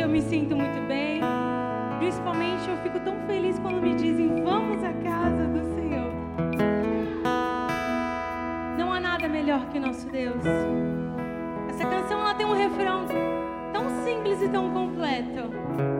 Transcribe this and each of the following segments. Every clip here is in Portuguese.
eu me sinto muito bem. Principalmente eu fico tão feliz quando me dizem vamos à casa do Senhor. Não há nada melhor que nosso Deus. Essa canção ela tem um refrão tão simples e tão completo.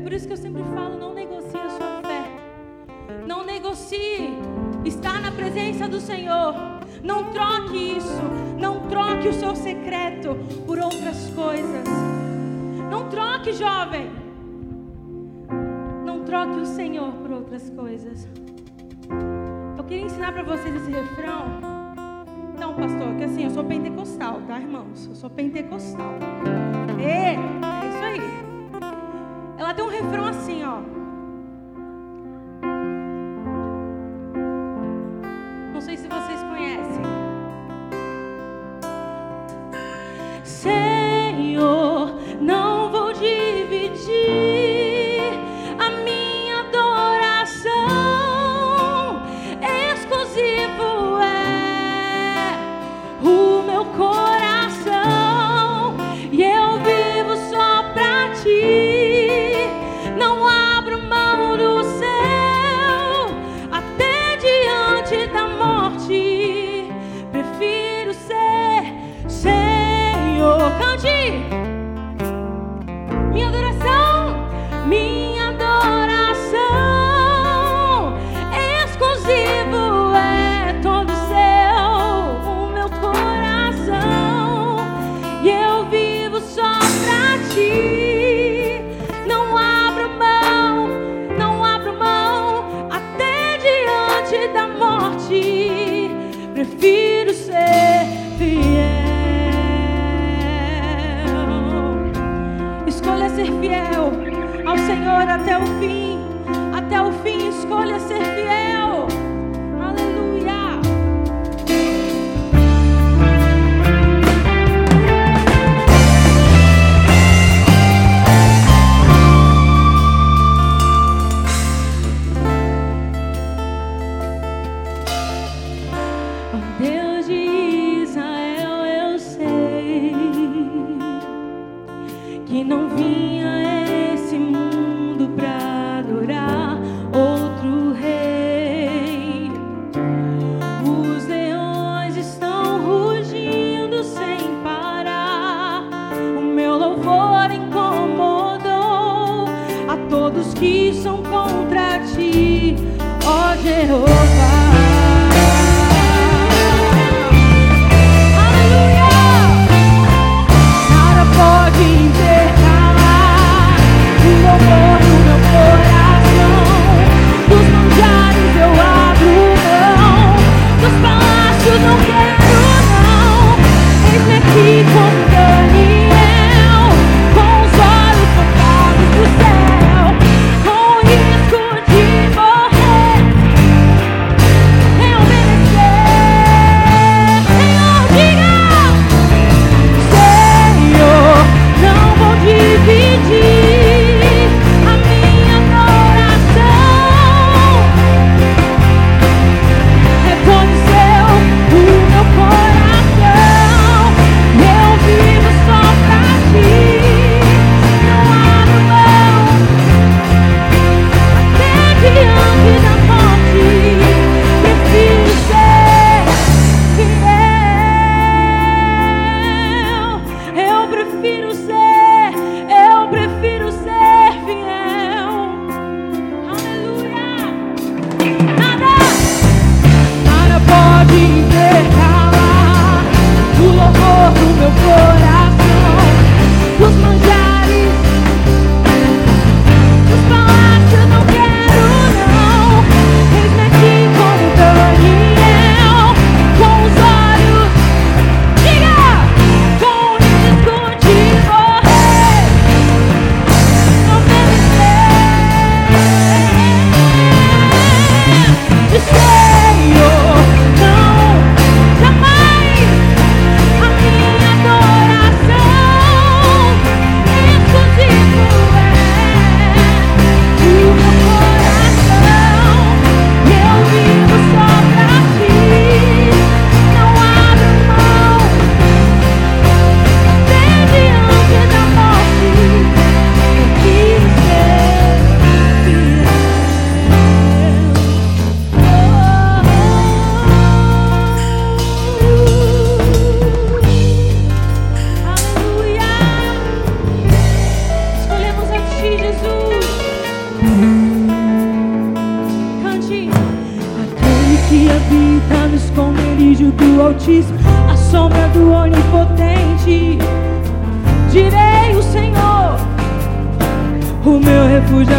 por isso que eu sempre falo: não negocie a sua fé, não negocie estar na presença do Senhor. Não troque isso, não troque o seu secreto por outras coisas. Não troque, jovem. Não troque o Senhor por outras coisas. Eu queria ensinar para vocês esse refrão. Então, pastor, que assim, eu sou pentecostal, tá, irmãos? Eu sou pentecostal. É, refrão assim, ó.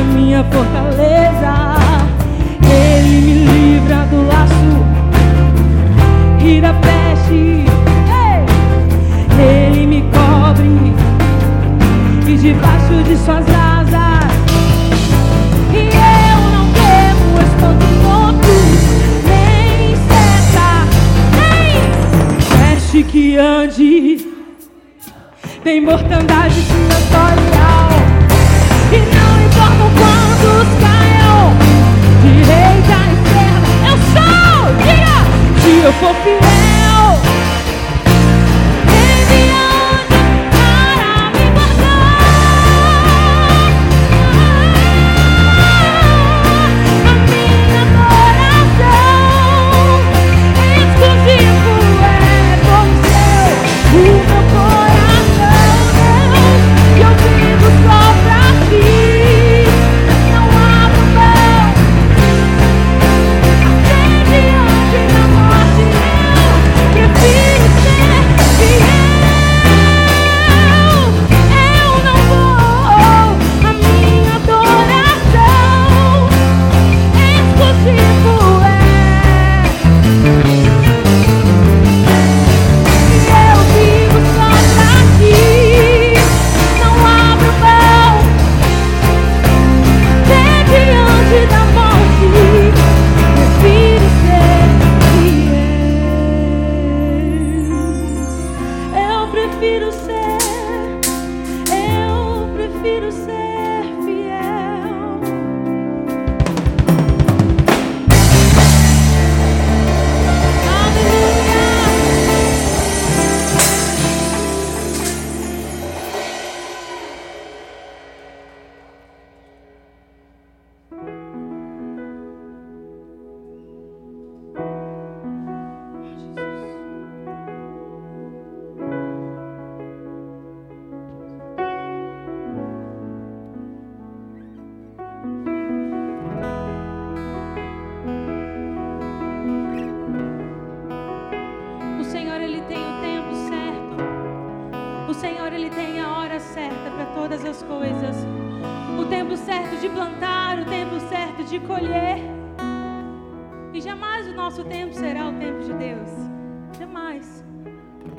Minha fortaleza. Ele me livra do laço e da peste. Ele me cobre e debaixo de suas asas. E eu não temo espanto morto, nem seta, nem peste que ande. Tem mortandade sinatorial. E diga, se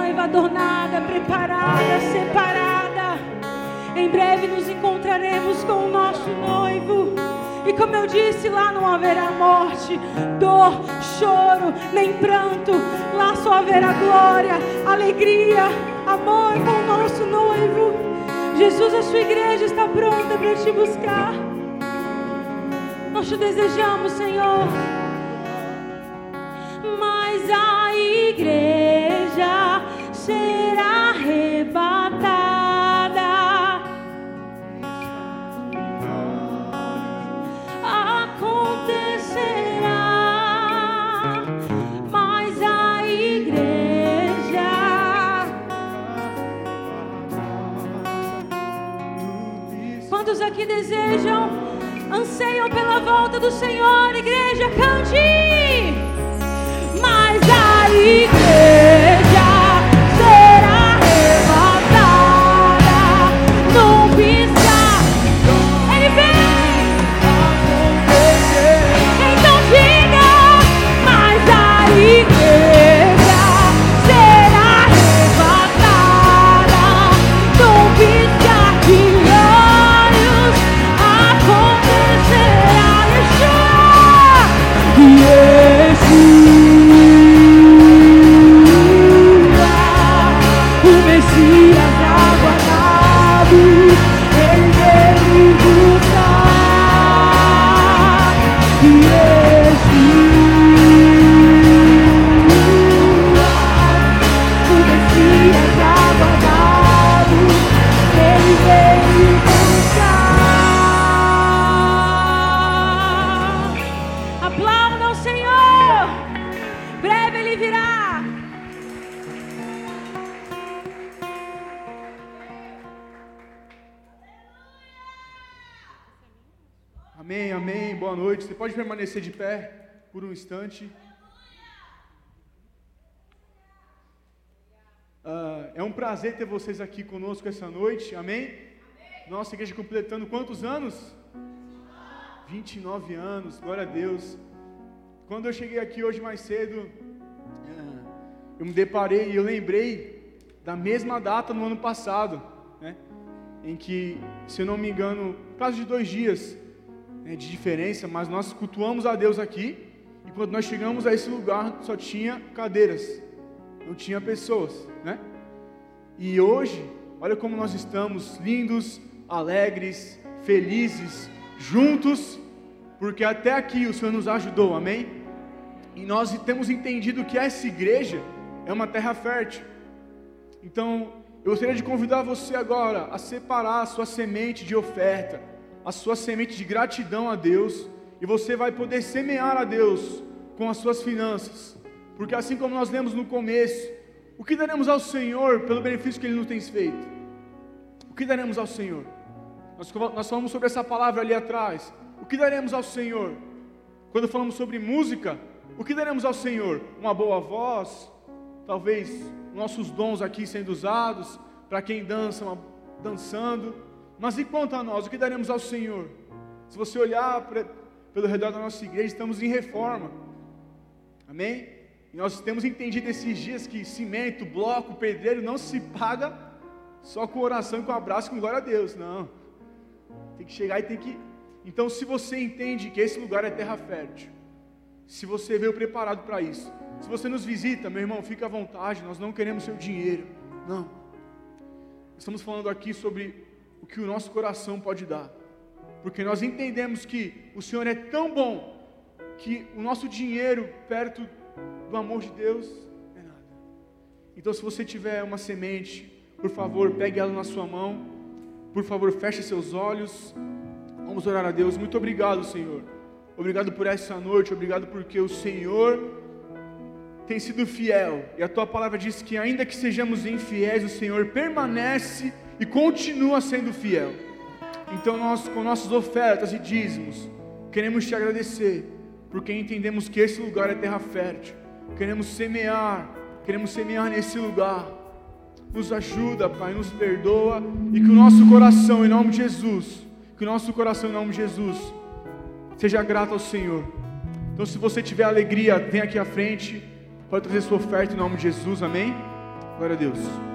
noiva adornada, preparada, separada. Em breve nos encontraremos com o nosso noivo. E como eu disse, lá não haverá morte, dor, choro, nem pranto. Lá só haverá glória, alegria, amor com o nosso noivo. Jesus, a sua igreja está pronta para te buscar. Nós te desejamos, Senhor. Mas a igreja. Quantos aqui desejam, anseiam pela volta do Senhor, igreja, cante! Mas a permanecer de pé por um instante. Ah, é um prazer ter vocês aqui conosco essa noite. Amém? Nossa igreja completando quantos anos? 29 anos. Glória a Deus. Quando eu cheguei aqui hoje mais cedo, ah, eu me deparei e eu lembrei da mesma data no ano passado, né? Em que, se eu não me engano, quase de dois dias, né, de diferença, mas nós cultuamos a Deus aqui. E quando nós chegamos a esse lugar, só tinha cadeiras, não tinha pessoas, né? E hoje, olha como nós estamos lindos, alegres, felizes, juntos, porque até aqui o Senhor nos ajudou, amém? E nós temos entendido que essa igreja é uma terra fértil. Então, eu gostaria de convidar você agora a separar a sua semente de oferta, a sua semente de gratidão a Deus, e você vai poder semear a Deus com as suas finanças. Porque assim como nós lemos no começo, o que daremos ao Senhor pelo benefício que Ele nos tem feito? O que daremos ao Senhor? Nós, nós falamos sobre essa palavra ali atrás. O que daremos ao Senhor? Quando falamos sobre música, o que daremos ao Senhor? Uma boa voz, talvez nossos dons aqui sendo usados, para quem dança, uma, dançando. Mas e quanto a nós, o que daremos ao Senhor? Se você olhar pra, pelo redor da nossa igreja, estamos em reforma. Amém? E nós temos entendido esses dias que cimento, bloco, pedreiro não se paga só com oração, com abraço, com glória a Deus. Não. Tem que chegar e tem que. Então, se você entende que esse lugar é terra fértil, se você veio preparado para isso, se você nos visita, meu irmão, fica à vontade, nós não queremos seu dinheiro. Não. Estamos falando aqui sobre o que o nosso coração pode dar. Porque nós entendemos que o Senhor é tão bom que o nosso dinheiro perto do amor de Deus é nada. Então, se você tiver uma semente, por favor, pegue ela na sua mão. Por favor, feche seus olhos. Vamos orar a Deus. Muito obrigado, Senhor. Obrigado por essa noite. Obrigado porque o Senhor tem sido fiel. E a tua palavra diz que, ainda que sejamos infiéis, o Senhor permanece e continua sendo fiel. Então, nós, com nossas ofertas e dízimos, queremos te agradecer, porque entendemos que esse lugar é terra fértil. Queremos semear, queremos semear nesse lugar. Nos ajuda, Pai, nos perdoa e que o nosso coração, em nome de Jesus, que o nosso coração, em nome de Jesus, seja grato ao Senhor. Então, se você tiver alegria, vem aqui à frente, pode trazer sua oferta em nome de Jesus, amém? Glória a Deus.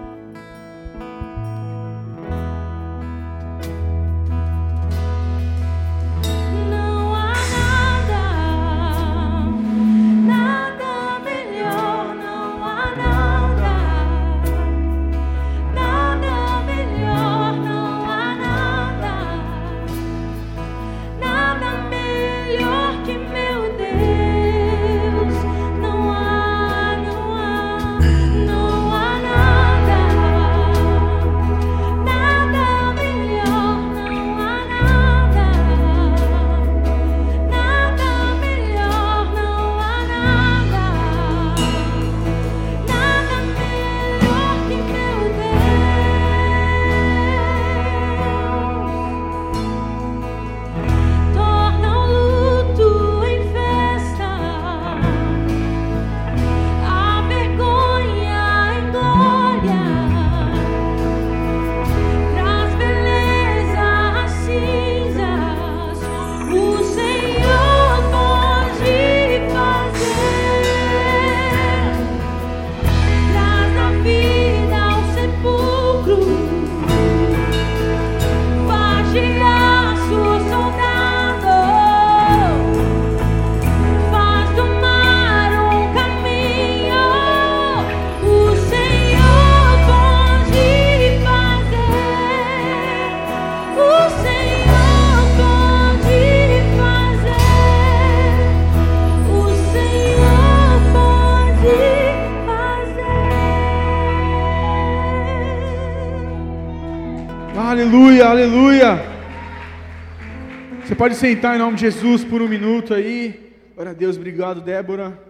Pode sentar em nome de Jesus por um minuto aí. Glória a Deus, obrigado, Débora.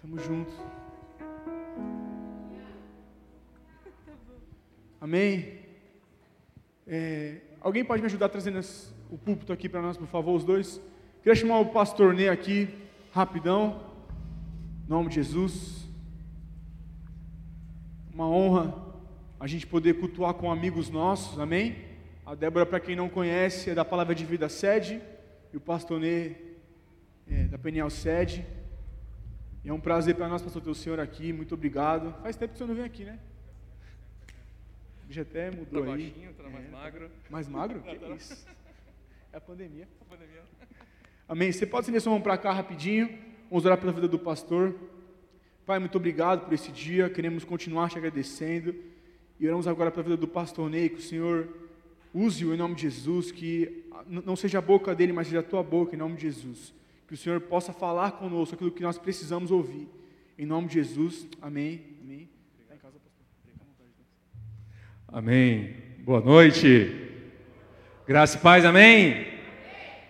Tamo junto. Amém. É, alguém pode me ajudar trazendo o púlpito aqui para nós, por favor, os dois? Queria chamar o pastor Ney aqui, rapidão. Em nome de Jesus. Uma honra a gente poder cultuar com amigos nossos, amém? A Débora, para quem não conhece, é da Palavra de Vida Sede, e o pastor Ney é da Peniel Sede. E é um prazer para nós, pastor, ter o senhor aqui, muito obrigado. Faz tempo que o senhor não vem aqui, né? O bicho até mudou tá aí. Baixinho, tá mais É, magro. Mais magro? Não, Que tá- isso? É a pandemia. A pandemia. Amém. Você pode estender sua mão para cá rapidinho. Vamos orar pela vida do pastor. Pai, muito obrigado por esse dia. Queremos continuar te agradecendo. E oramos agora pela vida do pastor Ney, que o Senhor use-o em nome de Jesus, que não seja a boca dele, mas seja a tua boca em nome de Jesus. Que o Senhor possa falar conosco aquilo que nós precisamos ouvir. Em nome de Jesus. Amém. Amém. Amém. Boa noite. Graça e paz, amém?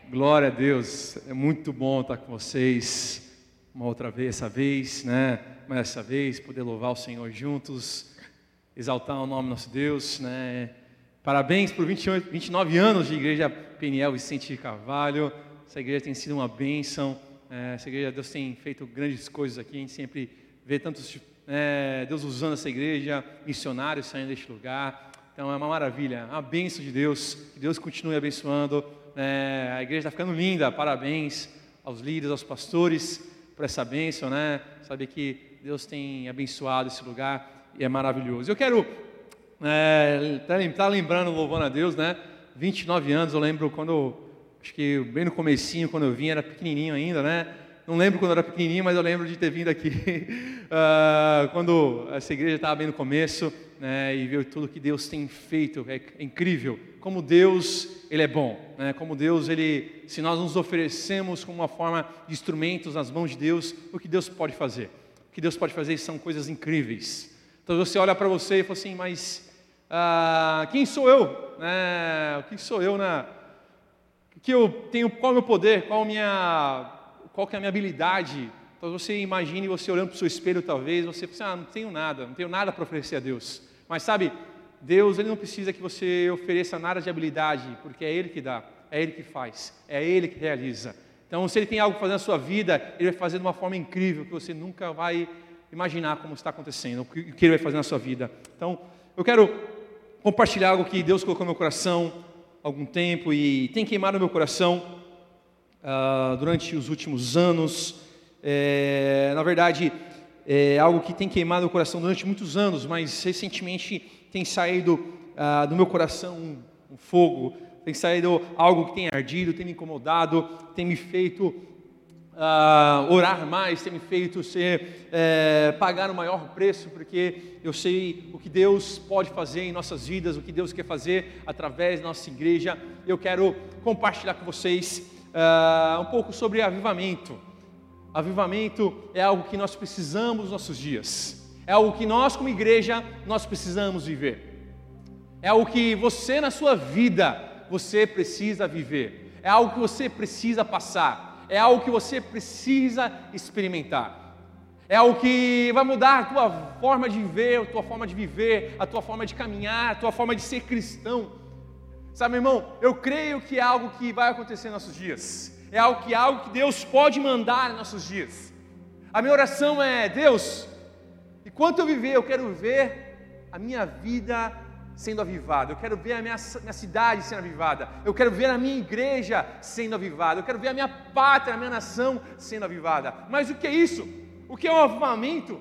Glória a Deus. É muito bom estar com vocês uma outra vez, essa vez, né? Mas essa vez poder louvar o Senhor juntos, exaltar o nome do nosso Deus, né? Parabéns por 28, 29 anos de Igreja Peniel Vicente de Carvalho. Essa igreja tem sido uma bênção. É, essa igreja, Deus tem feito grandes coisas aqui. A gente sempre vê tantos, é, Deus usando essa igreja, missionários saindo deste lugar. Então é uma maravilha, uma bênção de Deus. Que Deus continue abençoando. É, a igreja está ficando linda. Parabéns aos líderes, aos pastores por essa bênção, né? Saber que Deus tem abençoado esse lugar e é maravilhoso. Eu quero é, tá tá lembrando, louvando a Deus, né? 29 anos, eu lembro quando, acho que bem no comecinho, quando eu vim, era pequenininho ainda, né? Não lembro quando eu era pequenininho, mas eu lembro de ter vindo aqui ah, quando essa igreja estava bem no começo, né? E ver tudo que Deus tem feito, é incrível. Como Deus, Ele é bom, né? Como Deus, Ele, se nós nos oferecemos como uma forma de instrumentos nas mãos de Deus, o que Deus pode fazer? O que Deus pode fazer são coisas incríveis. Então você olha para você e fala assim, mas ah, quem sou eu? Né? O que sou eu? O que eu tenho? Qual é o meu poder? Qual minha? Qual que é a minha habilidade? Então você imagine você olhando para o seu espelho, talvez você pensa, ah, não tenho nada, não tenho nada para oferecer a Deus. Mas sabe, Deus ele não precisa que você ofereça nada de habilidade, porque é Ele que dá, é Ele que faz, é Ele que realiza. Então, se Ele tem algo para fazer na sua vida, Ele vai fazer de uma forma incrível que você nunca vai imaginar como está acontecendo, o que Ele vai fazer na sua vida. Então, eu quero compartilhar algo que Deus colocou no meu coração há algum tempo e tem queimado meu coração ah, durante os últimos anos. É, na verdade, é algo que tem queimado no coração durante muitos anos, mas recentemente tem saído ah, do meu coração um, um fogo, tem saído algo que tem ardido, tem me incomodado, tem me feito ah, orar mais, tem me feito ser, é, pagar o maior preço, porque eu sei o que Deus pode fazer em nossas vidas, o que Deus quer fazer através da nossa igreja. Eu quero compartilhar com vocês ah, um pouco sobre avivamento. Avivamento é algo que nós precisamos nos nossos dias. É algo que nós, como igreja, nós precisamos viver. É algo que você na sua vida, você precisa viver. É algo que você precisa passar. É algo que você precisa experimentar. É algo que vai mudar a tua forma de ver, a tua forma de viver, a tua forma de caminhar, a tua forma de ser cristão. Sabe, irmão, eu creio que é algo que vai acontecer em nossos dias. É algo que, algo que Deus pode mandar em nossos dias. A minha oração é: Deus, enquanto eu viver, eu quero ver a minha vida sendo avivada. Eu quero ver a minha, minha cidade sendo avivada. Eu quero ver a minha igreja sendo avivada. Eu quero ver a minha pátria, a minha nação sendo avivada. Mas o que é isso? O que é um avivamento?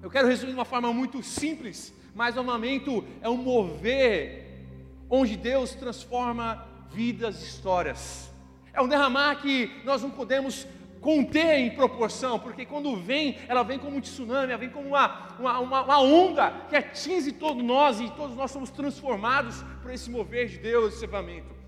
Eu quero resumir de uma forma muito simples, mas o avivamento é um mover onde Deus transforma vidas e histórias. É um derramar que nós não podemos conter em proporção, porque quando vem, ela vem como um tsunami, ela vem como uma, uma, uma, uma onda que atinge todos nós e todos nós somos transformados por esse mover de Deus, esse avivamento.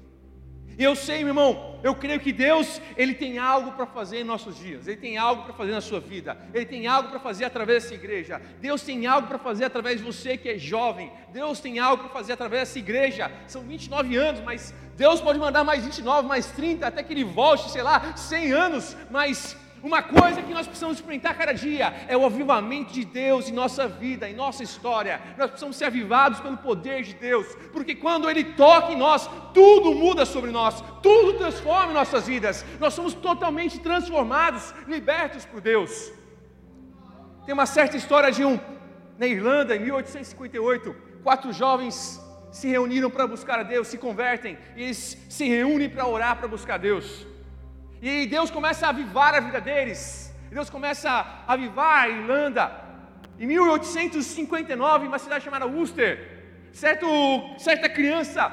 E eu sei, meu irmão, eu creio que Deus, Ele tem algo para fazer em nossos dias, Ele tem algo para fazer na sua vida, Ele tem algo para fazer através dessa igreja, Deus tem algo para fazer através de você que é jovem, Deus tem algo para fazer através dessa igreja. São 29 anos, mas Deus pode mandar mais 29, mais 30, até que Ele volte, sei lá, 100 anos, mas uma coisa que nós precisamos experimentar cada dia é o avivamento de Deus em nossa vida, em nossa história. Nós precisamos ser avivados pelo poder de Deus, porque quando Ele toca em nós, tudo muda sobre nós, tudo transforma em nossas vidas. Nós somos totalmente transformados, libertos por Deus. Tem uma certa história de um, na Irlanda, em 1858, quatro jovens se reuniram para buscar a Deus, se convertem, e eles se reúnem para orar, para buscar Deus. E Deus começa a avivar a vida deles. Deus começa a avivar a Irlanda. Em 1859, uma cidade chamada Worcester, certo, certa criança,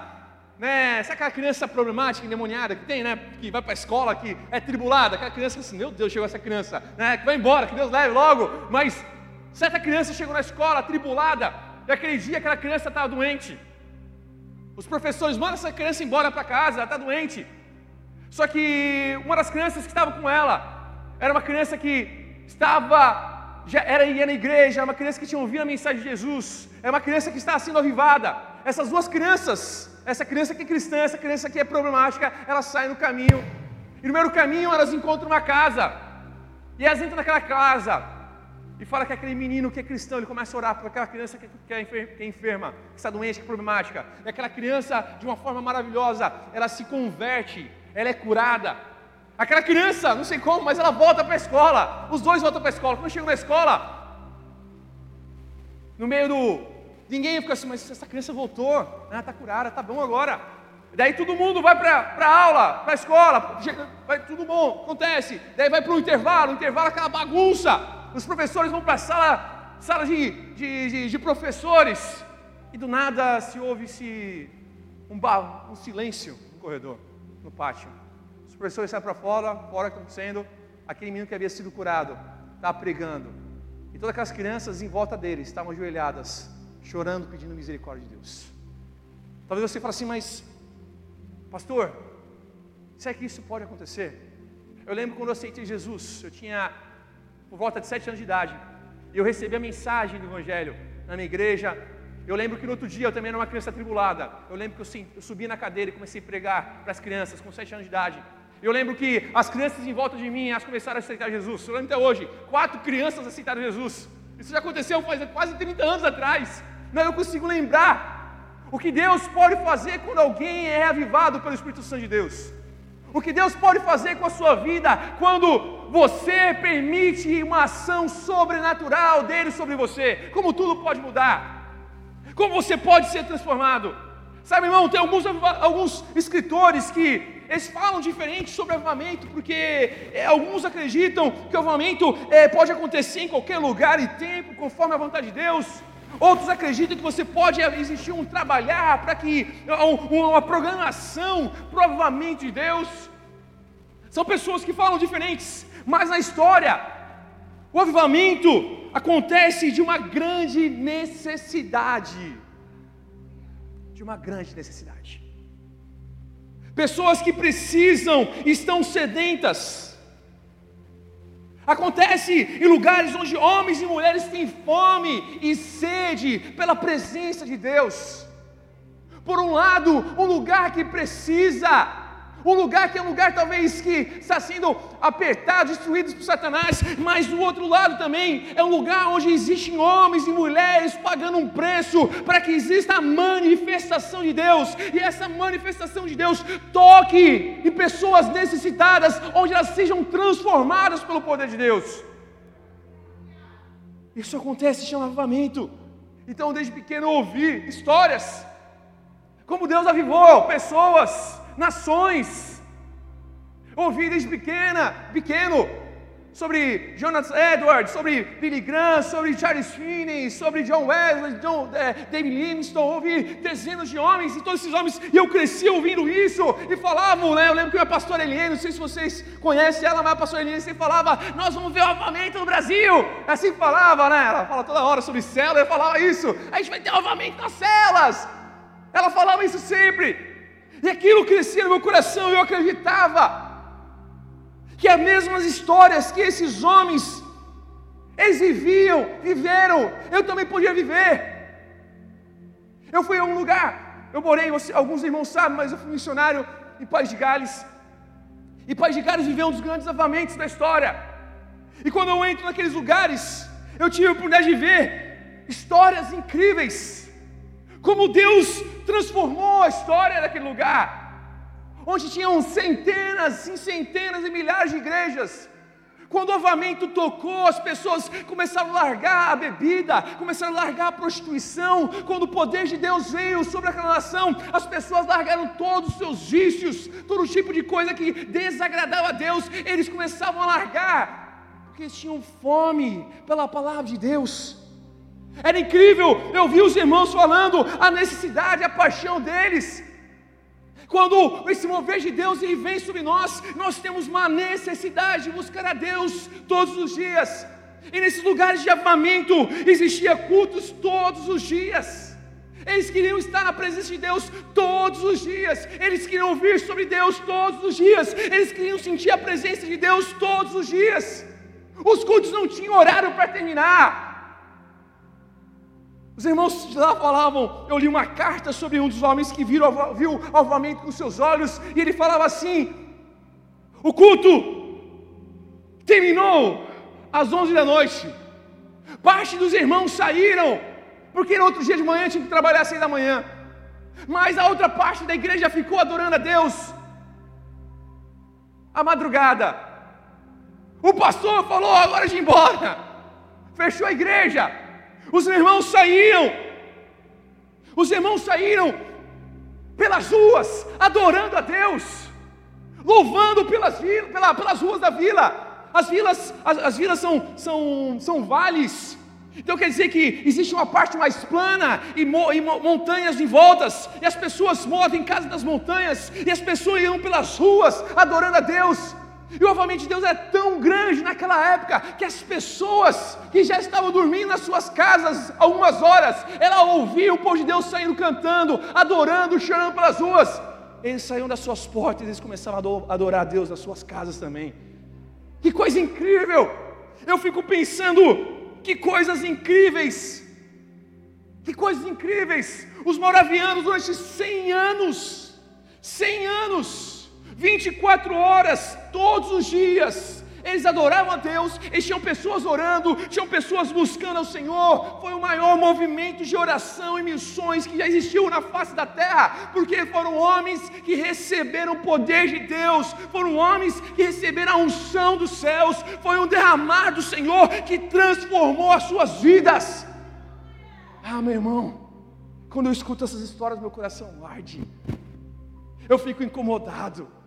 né, sabe aquela criança problemática, endemoniada que tem, né, que vai para a escola, que é tribulada, aquela criança assim, meu Deus, chegou essa criança, né, que vai embora, que Deus leve logo, mas certa criança chegou na escola, tribulada, e aquele dia aquela criança estava doente. Os professores mandam essa criança embora para casa, ela está doente. Só que uma das crianças que estava com ela era uma criança que estava, já era ia na igreja, era uma criança que tinha ouvido a mensagem de Jesus, é uma criança que está sendo avivada. Essas duas crianças, essa criança que é cristã, essa criança que é problemática, elas saem no caminho. E no meio do caminho elas encontram uma casa. E elas entram naquela casa e fala que aquele menino que é cristão, ele começa a orar por aquela criança que é, que é enferma, que está doente, que é problemática. E aquela criança, de uma forma maravilhosa, ela se converte ela é curada. Aquela criança, não sei como, mas ela volta para a escola. Os dois voltam para a escola. Quando chegam na escola, no meio do. Ninguém fica assim, mas essa criança voltou, ela está curada, está bom agora. Daí todo mundo vai para a aula, para a escola, vai tudo bom, acontece. Daí vai para o intervalo, intervalo é aquela bagunça. Os professores vão para a sala, sala de, de, de, de, professores, e do nada se ouve-se um, um silêncio no corredor no pátio. Os professores saem para fora, fora está acontecendo, aquele menino que havia sido curado, estava pregando. E todas aquelas crianças em volta dele estavam ajoelhadas, chorando, pedindo misericórdia de Deus. Talvez você fale assim, mas, pastor, será que isso pode acontecer? Eu lembro quando eu aceitei Jesus, eu tinha por volta de sete anos de idade, e eu recebi a mensagem do Evangelho na minha igreja, eu lembro que no outro dia eu também era uma criança tribulada. Eu lembro que eu, eu subi na cadeira e comecei a pregar para as crianças com 7 anos de idade. Eu lembro que as crianças em volta de mim, elas começaram a aceitar Jesus. Eu lembro até hoje, quatro crianças aceitaram Jesus. Isso já aconteceu faz quase 30 anos atrás. Mas eu consigo lembrar o que Deus pode fazer quando alguém é avivado pelo Espírito Santo de Deus. O que Deus pode fazer com a sua vida quando você permite uma ação sobrenatural dele sobre você. Como tudo pode mudar. Como você pode ser transformado? Sabe, irmão, tem alguns, alguns escritores que eles falam diferente sobre avivamento, porque é, alguns acreditam que o avivamento é, pode acontecer em qualquer lugar e tempo, conforme a vontade de Deus. Outros acreditam que você pode existir um trabalhar para que um, uma programação provavelmente de Deus. São pessoas que falam diferentes, mas na história, o avivamento acontece de uma grande necessidade. De uma grande necessidade. Pessoas que precisam, estão sedentas. Acontece em lugares onde homens e mulheres têm fome e sede pela presença de Deus. Por um lado, um lugar que precisa um lugar que é um lugar talvez que está sendo apertado, destruído por Satanás, mas do outro lado também é um lugar onde existem homens e mulheres pagando um preço para que exista a manifestação de Deus, e essa manifestação de Deus toque em pessoas necessitadas, onde elas sejam transformadas pelo poder de Deus. Isso acontece, chama avivamento. Então, desde pequeno eu ouvi histórias, como Deus avivou pessoas nações. Ouvi desde pequena, pequeno, sobre Jonathan Edwards, sobre Billy Graham, sobre Charles Finney, sobre John Wesley, John, é, David Livingstone, ouvi dezenas de homens, e todos esses homens, e eu cresci ouvindo isso, e falavam, né, eu lembro que a pastora Eliane, não sei se vocês conhecem ela, mas a pastora Eliane sempre falava, nós vamos ver o avamento no Brasil, assim falava, né, ela fala toda hora sobre célula, eu falava isso, a gente vai ter o avamento nas celas, ela falava isso sempre, E aquilo crescia no meu coração, eu acreditava que as mesmas histórias que esses homens eles viviam, viveram, eu também podia viver. Eu fui a um lugar, eu morei, alguns irmãos sabem, mas eu fui missionário em Paz de Gales. E Paz de Gales viveu um dos grandes avamentos da história. E quando eu entro naqueles lugares, eu tive a oportunidade de ver histórias incríveis. Como Deus transformou a história daquele lugar, onde tinham centenas e centenas e milhares de igrejas. Quando o avamento tocou, as pessoas começaram a largar a bebida, começaram a largar a prostituição. Quando o poder de Deus veio sobre aquela nação, as pessoas largaram todos os seus vícios, todo tipo de coisa que desagradava a Deus, eles começavam a largar, porque eles tinham fome pela palavra de Deus. Era incrível, eu vi os irmãos falando a necessidade, a paixão deles. Quando esse mover de Deus ele vem sobre nós, nós temos uma necessidade de buscar a Deus todos os dias. E nesses lugares de avamento existia cultos todos os dias. Eles queriam estar na presença de Deus todos os dias. Eles queriam ouvir sobre Deus todos os dias. Eles queriam sentir a presença de Deus todos os dias. Os cultos não tinham horário para terminar. Os irmãos lá falavam, eu li uma carta sobre um dos homens que viram, viu alvamento com seus olhos, e ele falava assim: o culto terminou às 11 da noite. Parte dos irmãos saíram, porque no outro dia de manhã tinha que trabalhar às 6 da manhã. Mas a outra parte da igreja ficou adorando a Deus à madrugada. O pastor falou: agora de ir embora. Fechou a igreja. Os irmãos saíram, os irmãos saíram pelas ruas, adorando a Deus, louvando pelas, pela, pelas ruas da vila. As vilas, as, as vilas são, são, são vales. Então quer dizer que existe uma parte mais plana e, mo, e montanhas em voltas, e as pessoas moram em casa das montanhas, e as pessoas iam pelas ruas adorando a Deus. E o avamento de Deus é tão grande naquela época que as pessoas que já estavam dormindo nas suas casas algumas horas, ela ouvia o povo de Deus saindo cantando, adorando, chorando pelas ruas. Eles saíam das suas portas, eles começavam a adorar a Deus nas suas casas também. Que coisa incrível! Eu fico pensando, que coisas incríveis! Que coisas incríveis! Os moravianos durante 100 anos, 100 anos, 24 horas, todos os dias, eles adoravam a Deus, eles tinham pessoas orando, tinham pessoas buscando ao Senhor. Foi o maior movimento de oração e missões que já existiu na face da terra, porque foram homens que receberam o poder de Deus, foram homens que receberam a unção dos céus, foi um derramar do Senhor que transformou as suas vidas. Ah, meu irmão, quando eu escuto essas histórias, meu coração arde, eu fico incomodado.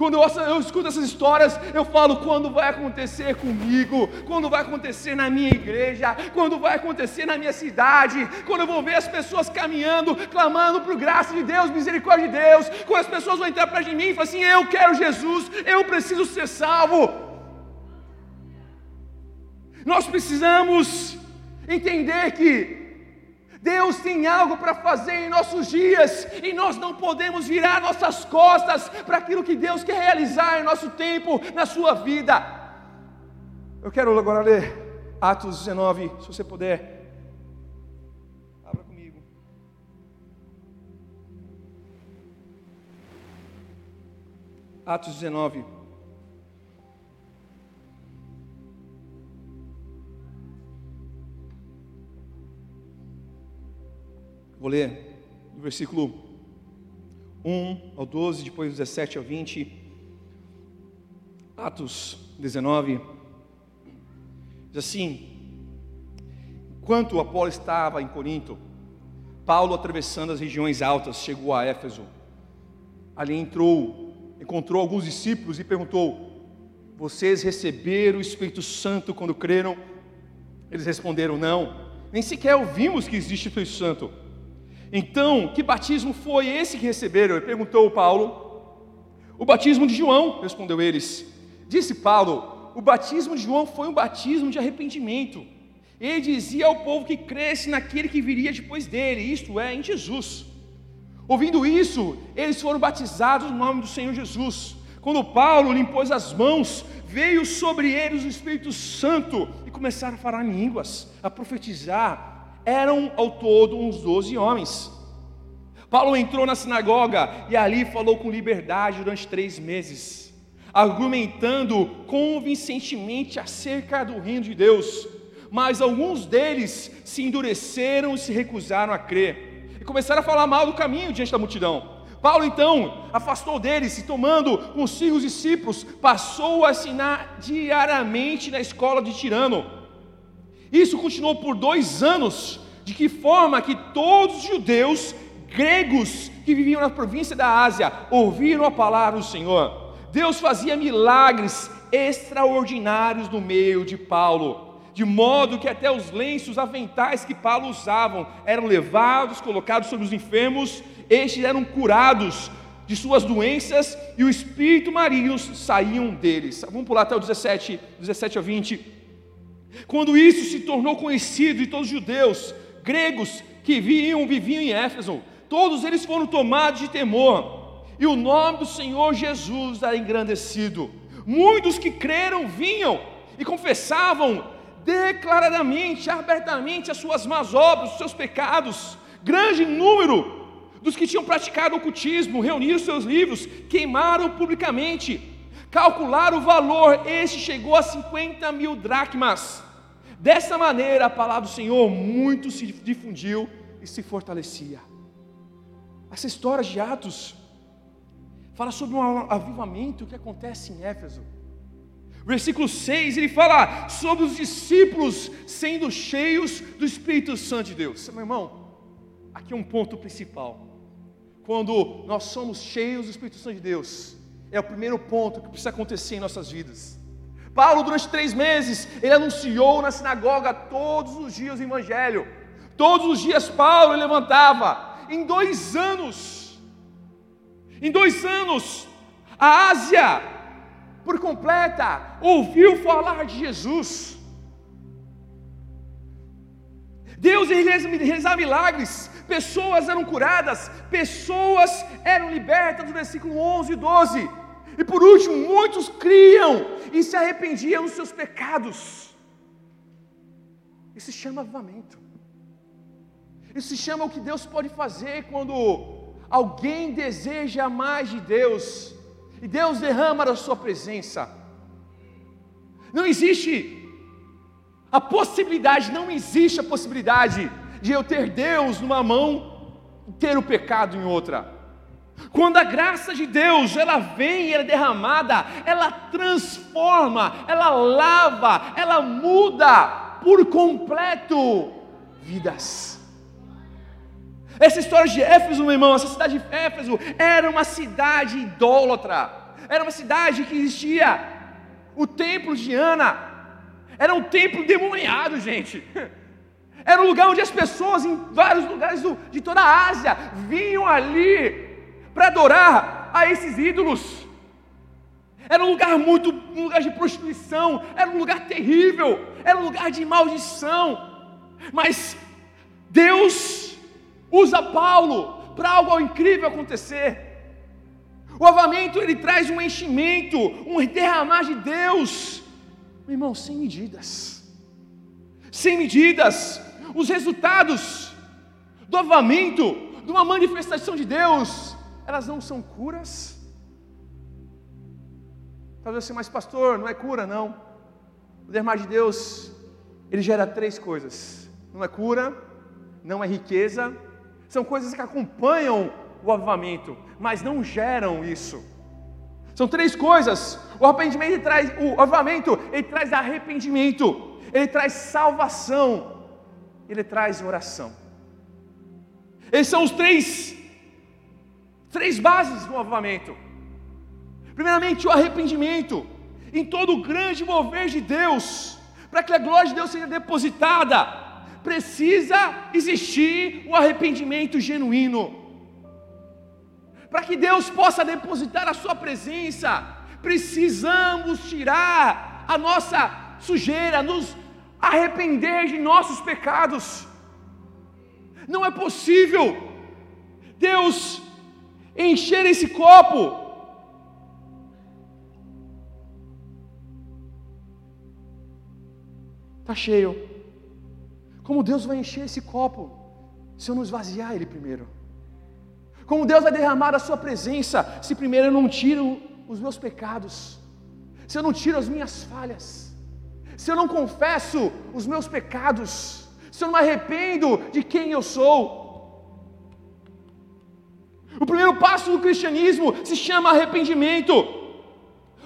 Quando eu, eu, escuto essas histórias, eu falo: quando vai acontecer comigo? Quando vai acontecer na minha igreja? Quando vai acontecer na minha cidade? Quando eu vou ver as pessoas caminhando, clamando por graça de Deus, misericórdia de Deus? Quando as pessoas vão entrar para de mim e falar assim: eu quero Jesus, eu preciso ser salvo. Nós precisamos entender que Deus tem algo para fazer em nossos dias e nós não podemos virar nossas costas para aquilo que Deus quer realizar em nosso tempo, na sua vida. Eu quero agora ler Atos 19, se você puder. Abra comigo. Atos 19. Vou ler do versículo 1 ao 12, depois 17 ao 20. Atos 19. Diz assim: Enquanto Apolo estava em Corinto, Paulo, atravessando as regiões altas, chegou a Éfeso. Ali entrou, encontrou alguns discípulos e perguntou: Vocês receberam o Espírito Santo quando creram? Eles responderam: Não, nem sequer ouvimos que existe o Espírito Santo. Então, que batismo foi esse que receberam? Ele perguntou Paulo. O batismo de João, respondeu eles. Disse Paulo: O batismo de João foi um batismo de arrependimento. Ele dizia ao povo que cresce naquele que viria depois dele, isto é, em Jesus. Ouvindo isso, eles foram batizados no nome do Senhor Jesus. Quando Paulo lhe impôs as mãos, veio sobre eles o Espírito Santo e começaram a falar em línguas, a profetizar. Eram ao todo uns doze homens. Paulo entrou na sinagoga e ali falou com liberdade durante três meses, argumentando convincentemente acerca do reino de Deus. Mas alguns deles se endureceram e se recusaram a crer, e começaram a falar mal do caminho diante da multidão. Paulo então afastou deles e, tomando consigo os discípulos, passou a ensinar diariamente na escola de Tirano. Isso continuou por dois anos, de que forma que todos os judeus gregos que viviam na província da Ásia ouviram a palavra do Senhor. Deus fazia milagres extraordinários no meio de Paulo, de modo que até os lenços aventais que Paulo usavam eram levados, colocados sobre os enfermos estes eram curados de suas doenças e o espírito malignos saíam deles. Vamos pular até o 17, 17 a 20. Quando isso se tornou conhecido de todos os judeus, gregos que viviam, viviam em Éfeso, todos eles foram tomados de temor, e o nome do Senhor Jesus era engrandecido. Muitos que creram vinham e confessavam declaradamente, abertamente as suas más obras, os seus pecados. Grande número dos que tinham praticado ocultismo, reuniram seus livros, queimaram publicamente, calcularam o valor, este chegou a 50 mil dracmas. Dessa maneira, a palavra do Senhor muito se difundiu e se fortalecia. Essa história de Atos fala sobre um avivamento que acontece em Éfeso. Versículo 6, ele fala sobre os discípulos sendo cheios do Espírito Santo de Deus. Meu irmão, aqui é um ponto principal quando nós somos cheios do Espírito Santo de Deus, é o primeiro ponto que precisa acontecer em nossas vidas. Paulo, durante três meses, ele anunciou na sinagoga todos os dias o Evangelho. Todos os dias Paulo levantava. Em dois anos, em dois anos, a Ásia, por completa, ouviu falar de Jesus. Deus realizava milagres pessoas eram curadas, pessoas eram libertas, no versículo 11 e 12. E por último, muitos criam e se arrependiam dos seus pecados. Isso se chama avivamento. Isso se chama o que Deus pode fazer quando alguém deseja mais de Deus e Deus derrama da sua presença. Não existe a possibilidade, não existe a possibilidade de eu ter Deus numa mão e ter o pecado em outra. Quando a graça de Deus ela vem e é derramada, ela transforma, ela lava, ela muda por completo vidas. Essa história de Éfeso, meu irmão, essa cidade de Éfeso era uma cidade idólatra, era uma cidade que existia o templo de Ana, era um templo demoniado, gente. Era um lugar onde as pessoas em vários lugares do, de toda a Ásia vinham ali para adorar a esses ídolos. Era um lugar muito, um lugar de prostituição, era um lugar terrível, era um lugar de maldição. Mas Deus usa Paulo para algo incrível acontecer. O avamento ele traz um enchimento, um derramar de Deus, meu irmão, sem medidas, sem medidas os resultados do avamento, de uma manifestação de Deus, elas não são curas. Talvez você, mas pastor, não é cura, não. O derramar de Deus, ele gera três coisas: não é cura, não é riqueza, são coisas que acompanham o avivamento, mas não geram isso. São três coisas. O arrependimento traz, o avivamento, ele traz arrependimento, ele traz salvação ele traz oração. Esses são os três, três bases do avivamento. Primeiramente, o arrependimento em todo o grande mover de Deus, para que a glória de Deus seja depositada, precisa existir o arrependimento genuíno. Para que Deus possa depositar a sua presença, precisamos tirar a nossa sujeira, nos arrepender de nossos pecados. Não é possível Deus encher esse copo. Está cheio. Como Deus vai encher esse copo se eu não esvaziar ele primeiro? Como Deus vai derramar a sua presença se primeiro eu não tiro os meus pecados? Se eu não tiro as minhas falhas? Se eu não confesso os meus pecados? Se eu não me arrependo de quem eu sou? O primeiro passo do cristianismo se chama arrependimento.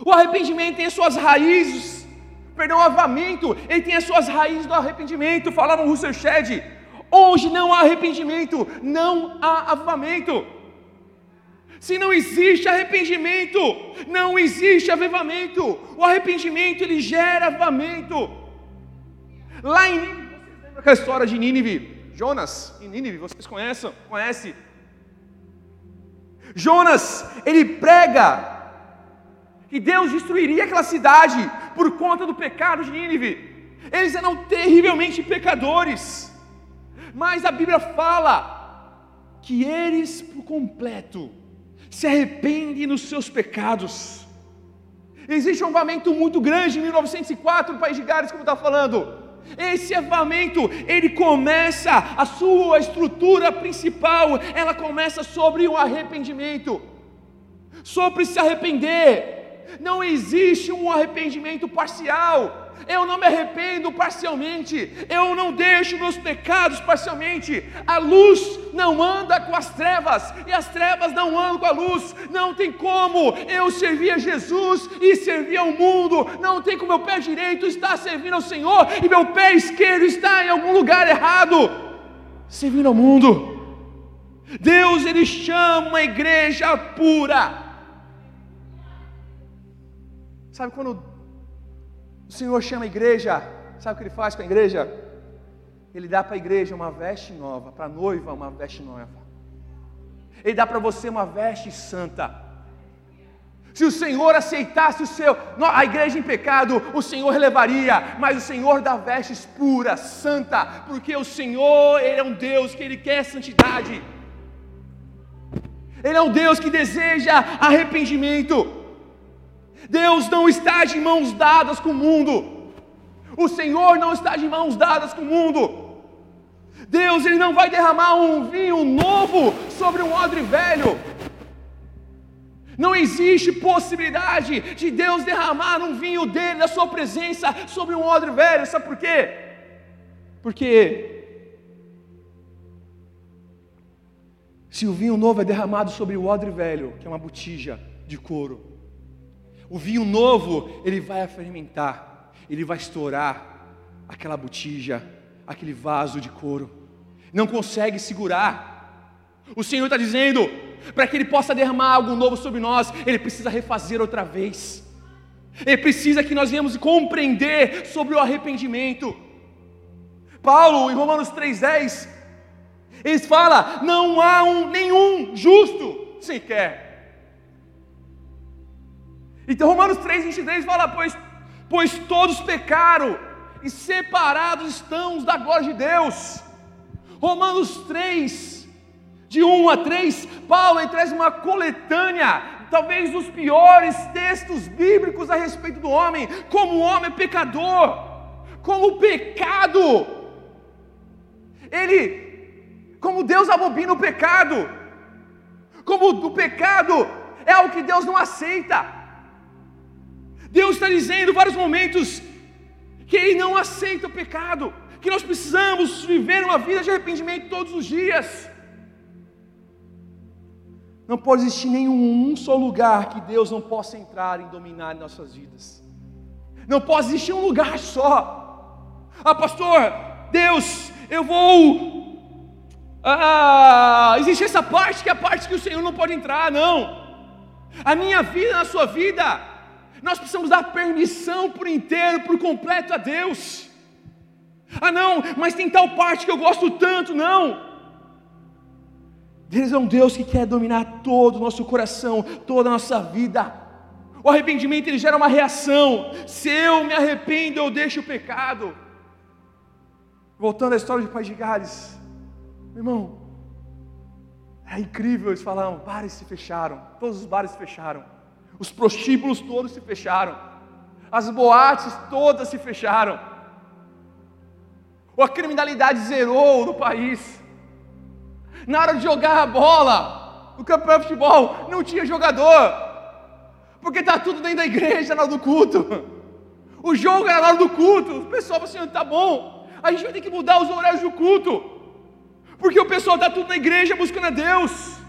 O arrependimento tem as suas raízes, perdão, o avamento, ele tem as suas raízes do arrependimento. Falava Russell Shedd, onde não há arrependimento, não há avamento. Se não existe arrependimento, não existe avivamento. O arrependimento ele gera avivamento. Lá em Nínive, vocês lembram aquela história de Nínive? Jonas, em Nínive, vocês conhecem? Conhece? Jonas, ele prega que Deus destruiria aquela cidade por conta do pecado de Nínive. Eles eram terrivelmente pecadores. Mas a Bíblia fala que eles por completo se arrependem dos seus pecados. Existe um avamento muito grande em 1904 no País de Gales, como está falando. Esse avamento, ele começa, a sua estrutura principal, ela começa sobre o arrependimento, sobre se arrepender. Não existe um arrependimento parcial. Eu não me arrependo parcialmente, eu não deixo meus pecados parcialmente. A luz não anda com as trevas, e as trevas não andam com a luz. Não tem como eu servir a Jesus e servir ao mundo. Não tem como meu pé direito estar servindo ao Senhor e meu pé esquerdo está em algum lugar errado, servindo ao mundo. Deus ele chama uma igreja pura. Sabe quando o Senhor chama a igreja, sabe o que Ele faz com a igreja? Ele dá para a igreja uma veste nova, para a noiva uma veste nova. Ele dá para você uma veste santa. Se o Senhor aceitasse o seu, a igreja em pecado, o Senhor relevaria, mas o Senhor dá vestes puras, santa, porque o Senhor, Ele é um Deus que Ele quer santidade. Ele é um Deus que deseja arrependimento. Deus não está de mãos dadas com o mundo. O Senhor não está de mãos dadas com o mundo. Deus ele não vai derramar um vinho novo sobre um odre velho. Não existe possibilidade de Deus derramar um vinho dele, da sua presença, sobre um odre velho. Sabe por quê? Porque se o vinho novo é derramado sobre o odre velho, que é uma botija de couro, o vinho novo, ele vai fermentar, ele vai estourar aquela botija, aquele vaso de couro. Não consegue segurar. O Senhor está dizendo, para que Ele possa derramar algo novo sobre nós, Ele precisa refazer outra vez. Ele precisa que nós venhamos compreender sobre o arrependimento. Paulo, em Romanos 3,10, ele fala: não há um, nenhum justo sequer. Então Romanos 3, 23 fala: pois, pois todos pecaram e separados estão da glória de Deus. Romanos 3, de 1 a 3, Paulo traz uma coletânea, talvez dos piores textos bíblicos a respeito do homem, como o homem é pecador, como o pecado, ele, como Deus abobina o pecado, como o pecado é algo que Deus não aceita. Deus está dizendo em vários momentos que Ele não aceita o pecado, que nós precisamos viver uma vida de arrependimento todos os dias. Não pode existir nenhum um só lugar que Deus não possa entrar e dominar nossas vidas. Não pode existir um lugar só. Ah, pastor, Deus, eu vou. Ah, existe essa parte que é a parte que o Senhor não pode entrar, não. A minha vida na sua vida, nós precisamos dar permissão por inteiro, por completo a Deus. Ah, não, mas tem tal parte que eu gosto tanto, não. Deus é um Deus que quer dominar todo o nosso coração, toda a nossa vida. O arrependimento ele gera uma reação. Se eu me arrependo, eu deixo o pecado. Voltando à história de Pai de Gales, meu irmão, É incrível, eles falaram, bares se fecharam, todos os bares se fecharam, os prostíbulos todos se fecharam, as boates todas se fecharam, a criminalidade zerou no país. Na hora de jogar a bola, no campeonato de futebol, não tinha jogador, porque está tudo dentro da igreja na hora do culto. O jogo era na hora do culto, o pessoal falou assim: tá bom, a gente vai ter que mudar os horários do culto. Porque o pessoal está tudo na igreja buscando a Deus.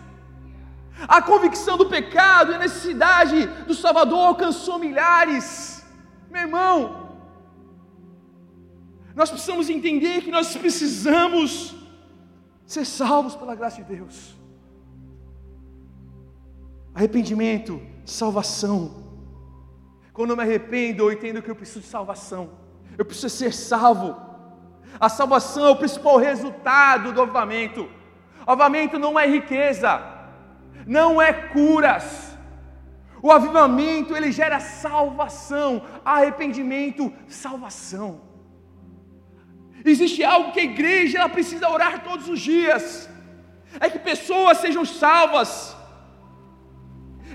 A convicção do pecado e a necessidade do Salvador alcançou milhares. Meu irmão, nós precisamos entender que nós precisamos ser salvos pela graça de Deus. Arrependimento, salvação. Quando eu me arrependo, eu entendo que eu preciso de salvação. Eu preciso ser salvo. A salvação é o principal resultado do avivamento. O avivamento não é riqueza, não é curas. O avivamento ele gera salvação, arrependimento, salvação. Existe algo que a igreja ela precisa orar todos os dias. É que pessoas sejam salvas.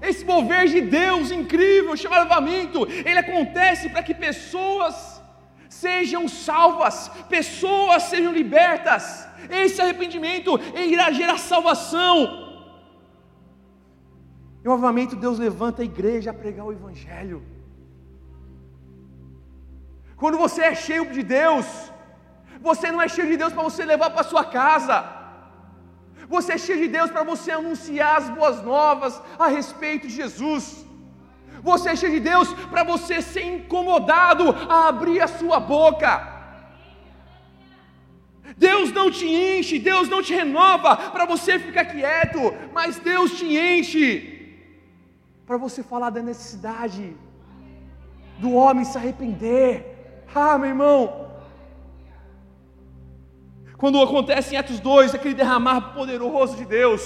Esse mover de Deus incrível, chamado avivamento, ele acontece para que pessoas sejam salvas, pessoas sejam libertas. Esse arrependimento irá gerar salvação. E novamente Deus levanta a igreja a pregar o Evangelho. Quando você é cheio de Deus, você não é cheio de Deus para você levar para sua casa. Você é cheio de Deus para você anunciar as boas novas a respeito de Jesus. Você é cheio de Deus para você ser incomodado a abrir a sua boca. Deus não te enche, Deus não te renova para você ficar quieto, mas Deus te enche para você falar da necessidade do homem se arrepender. Ah, meu irmão, quando acontece em Atos 2, aquele derramar poderoso de Deus,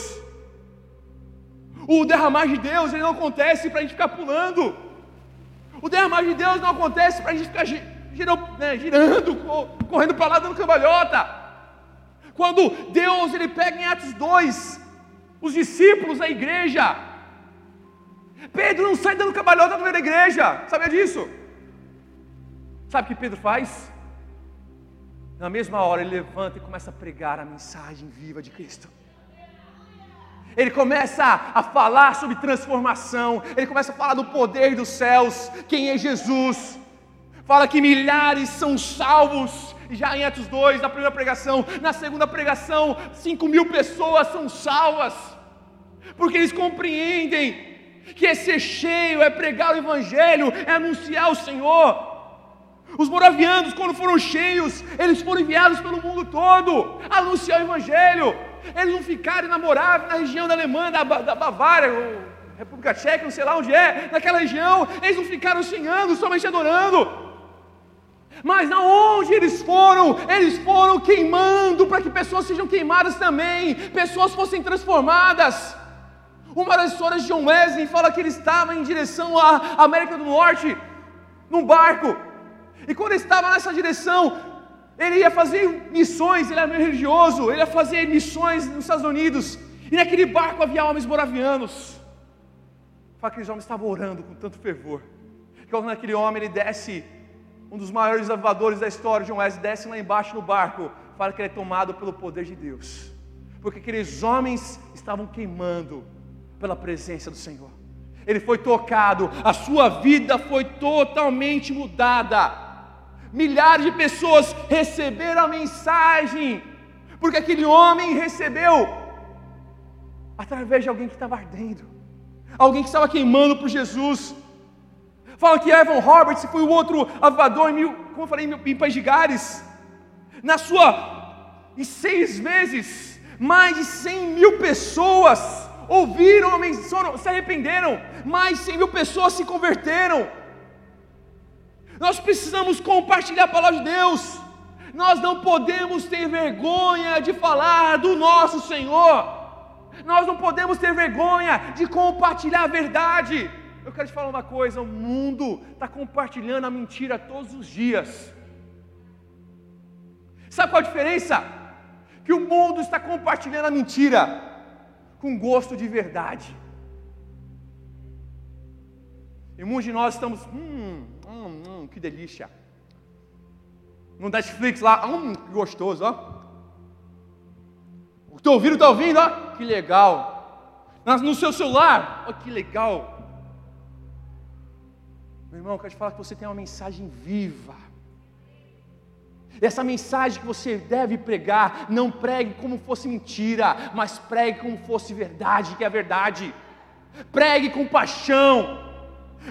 o derramar de Deus ele não acontece para a gente ficar pulando. O derramar de Deus não acontece para a gente ficar girando, né, girando correndo para lá dando cambalhota. Quando Deus ele pega em Atos 2 os discípulos da igreja, Pedro não sai dando meio da igreja, sabia disso? Sabe o que Pedro faz? Na mesma hora ele levanta e começa a pregar a mensagem viva de Cristo. Ele começa a falar sobre transformação, ele começa a falar do poder dos céus, quem é Jesus. Fala que milhares são salvos, já em Atos 2, na primeira pregação. Na segunda pregação, 5 mil pessoas são salvas, porque eles compreendem que é ser cheio, é pregar o Evangelho, é anunciar o Senhor. Os moravianos, quando foram cheios, eles foram enviados pelo mundo todo a anunciar o Evangelho. Eles não ficaram namorados na região da Alemanha, da, da Bavária, República Tcheca, não sei lá onde é, naquela região, eles não ficaram anos, somente adorando. Mas na onde eles foram, eles foram queimando para que pessoas sejam queimadas também, pessoas fossem transformadas. Uma das histórias de John Wesley fala que ele estava em direção à América do Norte, num barco, e quando ele estava nessa direção, ele ia fazer missões, ele era meio religioso, ele ia fazer missões nos Estados Unidos, e naquele barco havia homens moravianos. Fala que aqueles homens estavam orando com tanto fervor. Que quando aquele homem ele desce, um dos maiores avivadores da história, John Wesley, desce lá embaixo no barco, fala que ele é tomado pelo poder de Deus. Porque aqueles homens estavam queimando pela presença do Senhor. Ele foi tocado, a sua vida foi totalmente mudada milhares de pessoas receberam a mensagem, porque aquele homem recebeu através de alguém que estava ardendo, alguém que estava queimando por Jesus. Fala que Evan Roberts foi o outro avivador, em mil, como eu falei, em País de. Na sua, em seis meses, mais de 100 mil pessoas ouviram mensagem, se arrependeram, mais de 100 mil pessoas se converteram. Nós precisamos compartilhar a palavra de Deus. Nós não podemos ter vergonha de falar do nosso Senhor. Nós não podemos ter vergonha de compartilhar a verdade. Eu quero te falar uma coisa: o mundo está compartilhando a mentira todos os dias. Sabe qual a diferença? Que o mundo está compartilhando a mentira. Com gosto de verdade. E muitos de nós estamos, hum, hum, hum, que delícia. No Netflix lá, hum, que gostoso, ó. Estou ouvindo, está ouvindo, ó, que legal. No seu celular, ó, que legal. Meu irmão, eu quero te falar que você tem uma mensagem viva. Essa mensagem que você deve pregar, não pregue como fosse mentira, mas pregue como fosse verdade, que é verdade. Pregue com paixão.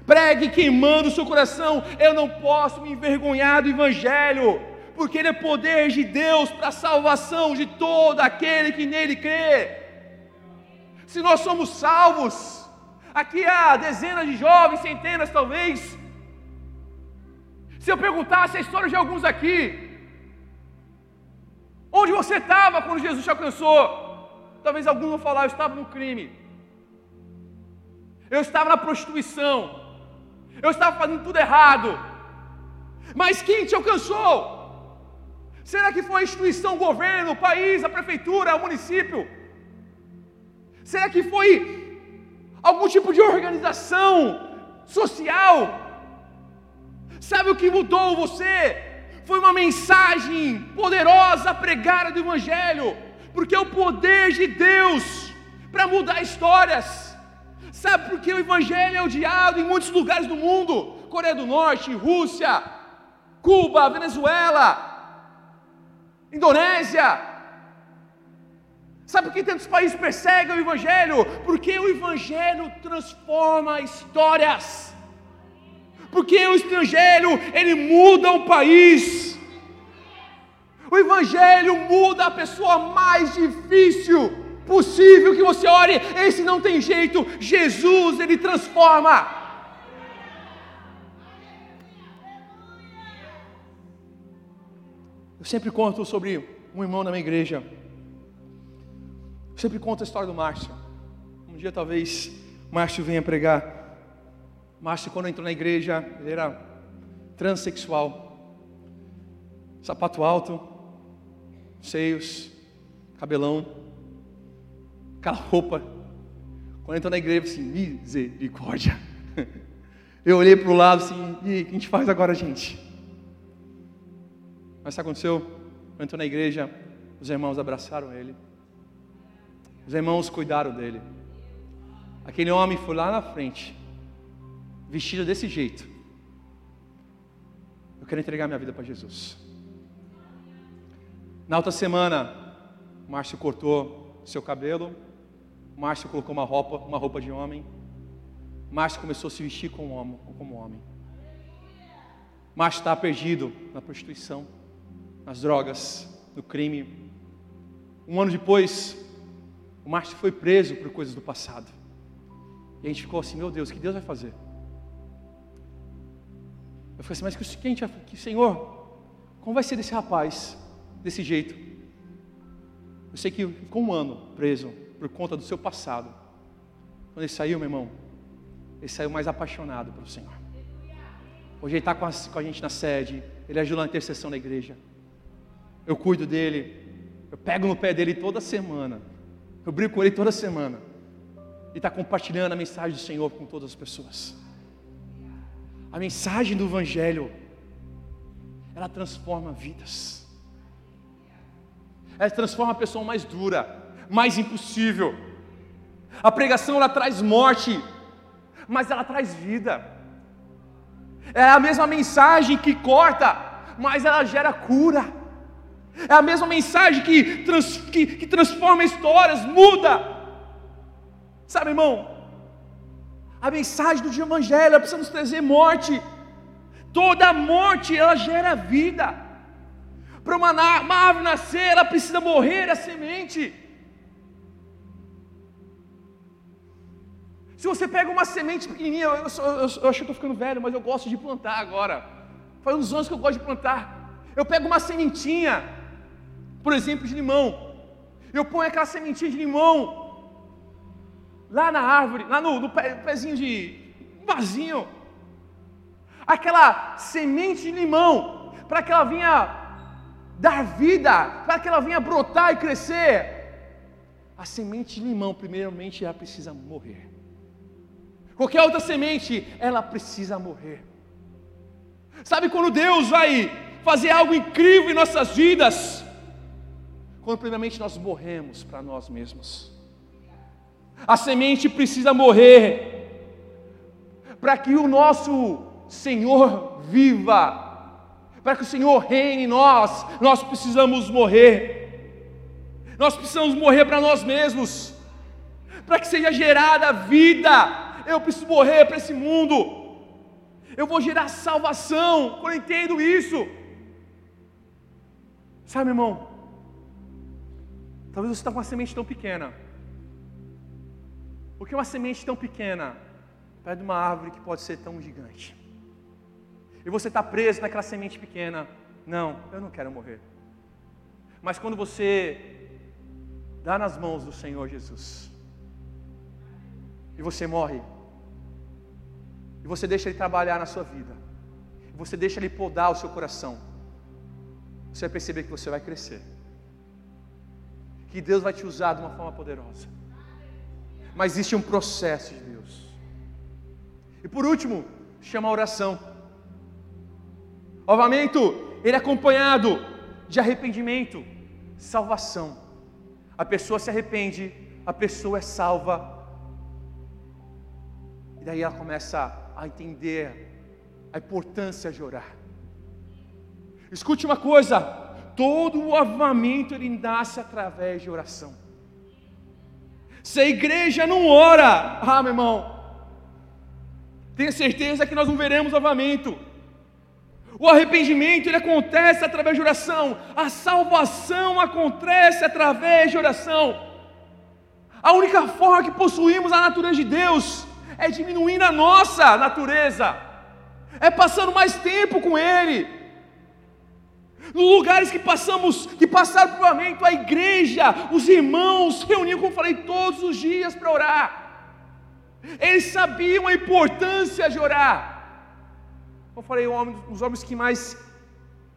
Pregue queimando o seu coração. Eu não posso me envergonhar do Evangelho, porque ele é poder de Deus para a salvação de todo aquele que nele crê. Se nós somos salvos, aqui há dezenas de jovens, centenas talvez. Se eu perguntasse a história de alguns aqui, onde você estava quando Jesus te alcançou? Talvez alguns vão falar, eu estava no crime, eu estava na prostituição, eu estava fazendo tudo errado. Mas quem te alcançou? Será que foi a instituição, o governo, o país, a prefeitura, o município? Será que foi algum tipo de organização social? Sabe o que mudou você? Foi uma mensagem poderosa pregada do Evangelho, porque é o poder de Deus para mudar histórias. Sabe por que o Evangelho é odiado em muitos lugares do mundo? Coreia do Norte, Rússia, Cuba, Venezuela, Indonésia. Sabe por que tantos países perseguem o Evangelho? Porque o Evangelho transforma histórias. Porque o Evangelho, ele muda o país. O Evangelho muda a pessoa mais difícil possível que você ore, esse não tem jeito, Jesus, ele transforma. Eu sempre conto sobre um irmão na minha igreja. Eu sempre conto a história do Márcio. Um dia talvez Márcio venha pregar. Márcio, quando entrou na igreja, ele era transexual, sapato alto, seios, cabelão aquela roupa. Quando entrou na igreja, eu assim, misericórdia. Eu olhei para o lado assim, e o que a gente faz agora, gente? Mas o que aconteceu? Quando entrou na igreja, os irmãos abraçaram ele. Os irmãos cuidaram dele. Aquele homem foi lá na frente, vestido desse jeito. Eu quero entregar minha vida para Jesus. Na outra semana, Márcio cortou seu cabelo, Márcio colocou uma roupa, uma roupa de homem. Márcio começou a se vestir como homem. Como homem. Márcio está perdido na prostituição, nas drogas, no crime. Um ano depois, o Márcio foi preso por coisas do passado. E a gente ficou assim, meu Deus, o que Deus vai fazer? Eu falei assim, mas que, gente, que Senhor, como vai ser desse rapaz, desse jeito? Eu sei que ficou um ano preso, por conta do seu passado. Quando ele saiu, meu irmão, ele saiu mais apaixonado pelo Senhor. Hoje ele está com, com, a gente na sede, ele ajuda na intercessão da igreja. Eu cuido dele, eu pego no pé dele toda semana, eu brinco com ele toda semana. E está compartilhando a mensagem do Senhor com todas as pessoas. A mensagem do Evangelho, ela transforma vidas. Ela transforma a pessoa mais dura mais impossível. A pregação ela traz morte, mas ela traz vida. É a mesma mensagem que corta, mas ela gera cura. É a mesma mensagem que, trans, que, que transforma histórias, muda. Sabe, irmão? A mensagem do Evangelho precisa nos trazer morte. Toda morte ela gera vida. Para uma, uma árvore nascer, ela precisa morrer a semente. Se você pega uma semente pequenininha, eu, eu, eu, eu acho que estou ficando velho, mas eu gosto de plantar agora. Faz uns anos que eu gosto de plantar. Eu pego uma sementinha, por exemplo, de limão. Eu ponho aquela sementinha de limão lá na árvore, lá no, no pezinho de vasinho. Aquela semente de limão, para que ela venha dar vida, para que ela venha brotar e crescer. a semente de limão, primeiramente, ela precisa morrer. Qualquer outra semente, ela precisa morrer. Sabe quando Deus vai fazer algo incrível em nossas vidas? Quando primeiramente nós morremos para nós mesmos. A semente precisa morrer para que o nosso Senhor viva, para que o Senhor reine em nós. Nós precisamos morrer. Nós precisamos morrer para nós mesmos, para que seja gerada vida. Eu preciso morrer para esse mundo. Eu vou gerar salvação eu entendo isso. Sabe, irmão? Talvez você está com uma semente tão pequena. Porque uma semente tão pequena perto de uma árvore que pode ser tão gigante. E você está preso naquela semente pequena. Não, eu não quero morrer. Mas quando você dá nas mãos do Senhor Jesus. E você morre. E você deixa Ele trabalhar na sua vida. E você deixa Ele podar o seu coração. Você vai perceber que você vai crescer. Que Deus vai te usar de uma forma poderosa. Mas existe um processo de Deus. E por último, chama a oração. O avamento, ele é acompanhado de arrependimento, salvação. A pessoa se arrepende, a pessoa é salva. E daí ela começa a entender a importância de orar. Escute uma coisa: todo o avamento ele nasce através de oração. Se a igreja não ora, ah, meu irmão, tenha certeza que nós não veremos avamento. O arrependimento ele acontece através de oração. A salvação acontece através de oração. A única forma que possuímos a natureza de Deus é diminuindo a nossa natureza, é passando mais tempo com Ele. Nos lugares que passamos, que passaram por a igreja, os irmãos reuniam, como falei, todos os dias para orar. Eles sabiam a importância de orar. Como falei, os homens que mais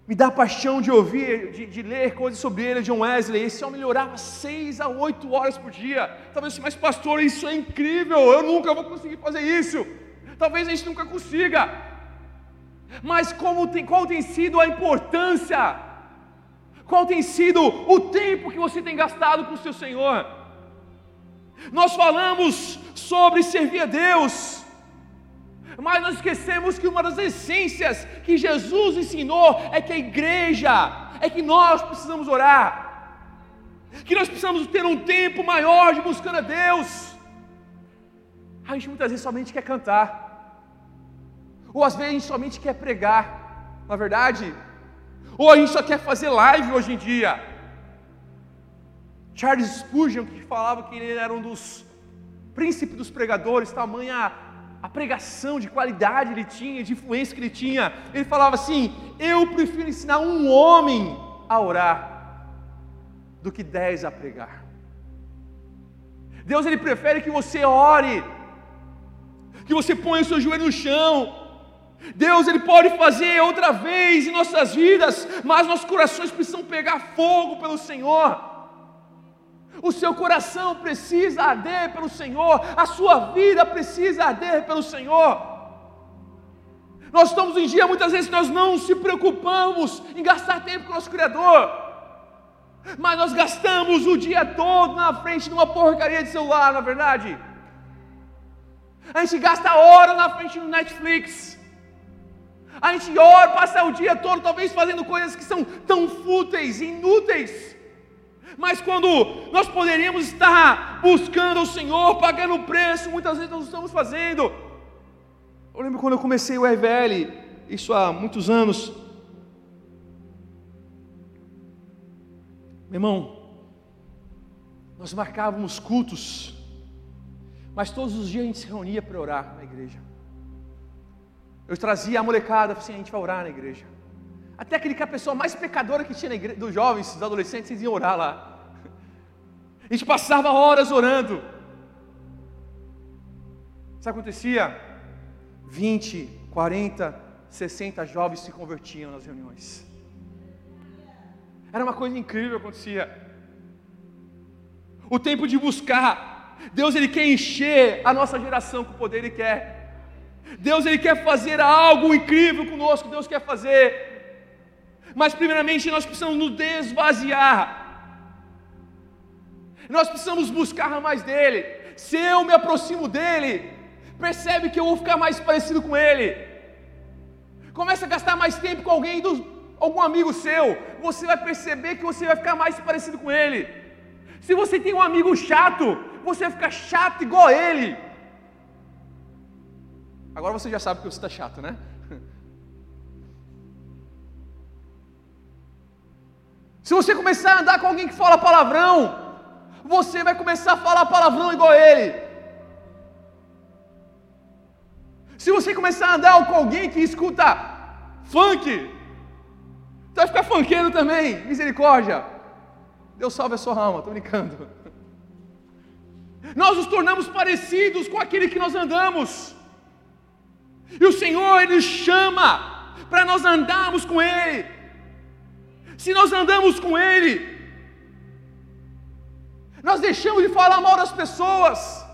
me dá paixão de ouvir, de, de, ler coisas sobre ele, John Wesley. Esse homem orava seis a oito horas por dia. Talvez mas pastor, isso é incrível. Eu nunca vou conseguir fazer isso. Talvez a gente nunca consiga. Mas como tem, qual tem sido a importância? Qual tem sido o tempo que você tem gastado com o seu Senhor? Nós falamos sobre servir a Deus mas nós esquecemos que uma das essências que Jesus ensinou é que a igreja, é que nós precisamos orar, que nós precisamos ter um tempo maior de buscando a Deus. A gente muitas vezes somente quer cantar, ou às vezes a gente somente quer pregar, na verdade, ou a gente só quer fazer live hoje em dia. Charles Spurgeon, que falava que ele era um dos príncipes dos pregadores, tamanha a pregação de qualidade ele tinha, de influência que ele tinha. Ele falava assim: Eu prefiro ensinar um homem a orar do que dez a pregar. Deus ele prefere que você ore, que você ponha o seu joelho no chão. Deus ele pode fazer outra vez em nossas vidas, mas nossos corações precisam pegar fogo pelo Senhor. O seu coração precisa arder pelo Senhor, a sua vida precisa arder pelo Senhor. Nós estamos em dia, muitas vezes nós não se preocupamos em gastar tempo com o nosso Criador, mas nós gastamos o dia todo na frente de uma porcaria de celular, na é verdade. A gente gasta hora na frente do Netflix. A gente ora, passa o dia todo, talvez fazendo coisas que são tão fúteis, inúteis. Mas quando nós poderíamos estar buscando o Senhor, pagando o preço, muitas vezes nós estamos fazendo. Eu lembro quando eu comecei o EVL, isso há muitos anos. Meu irmão, nós marcávamos cultos, mas todos os dias a gente se reunia para orar na igreja. Eu trazia a molecada, assim, a gente vai orar na igreja. Até aquele que a pessoa mais pecadora que tinha na igreja, dos jovens, dos adolescentes, eles iam orar lá. A gente passava horas orando. Sabe o que acontecia? 20, 40, 60 jovens se convertiam nas reuniões. Era uma coisa incrível que acontecia. o tempo de buscar. Deus ele quer encher a nossa geração com o poder ele quer. Deus ele quer fazer algo incrível conosco, Deus quer fazer. Mas primeiramente nós precisamos nos desvaziar. Nós precisamos buscar mais dele. Se eu me aproximo dele, percebe que eu vou ficar mais parecido com ele. Começa a gastar mais tempo com alguém do, algum amigo seu, você vai perceber que você vai ficar mais parecido com ele. Se você tem um amigo chato, você vai ficar chato igual a ele. Agora você já sabe que você está chato, né? Se você começar a andar com alguém que fala palavrão, você vai começar a falar palavrão igual a ele. Se você começar a andar com alguém que escuta funk, você vai ficar funkeiro também, misericórdia. Deus salve a sua alma, estou brincando. Nós nos tornamos parecidos com aquele que nós andamos. E o Senhor, Ele chama para nós andarmos com Ele. Se nós andamos com Ele, nós deixamos de falar mal das pessoas.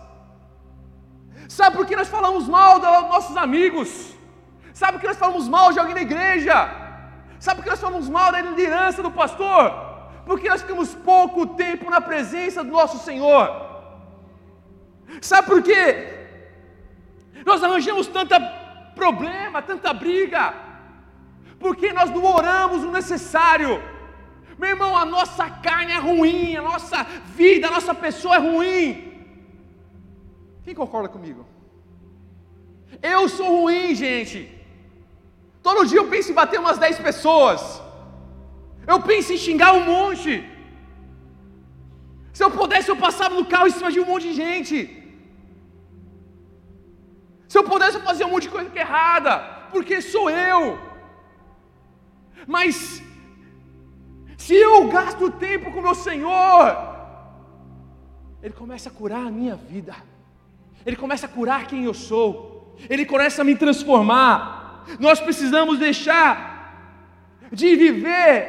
Sabe por que nós falamos mal dos nossos amigos? Sabe por que nós falamos mal de alguém da igreja? Sabe por que nós falamos mal da liderança do pastor? Porque nós ficamos pouco tempo na presença do nosso Senhor. Sabe por quê? Nós arranjamos tanta problema, tanta briga, porque nós não oramos o necessário. Meu irmão, a nossa carne é ruim, a nossa vida, a nossa pessoa é ruim. Quem concorda comigo? Eu sou ruim, gente. Todo dia eu penso em bater umas 10 pessoas. Eu penso em xingar um monte. Se eu pudesse, eu passava no carro em cima de um monte de gente. Se eu pudesse, fazia um monte de coisa que é errada, porque sou eu. Mas, se eu gasto tempo com meu Senhor, Ele começa a curar a minha vida, Ele começa a curar quem eu sou, Ele começa a me transformar. Nós precisamos deixar de viver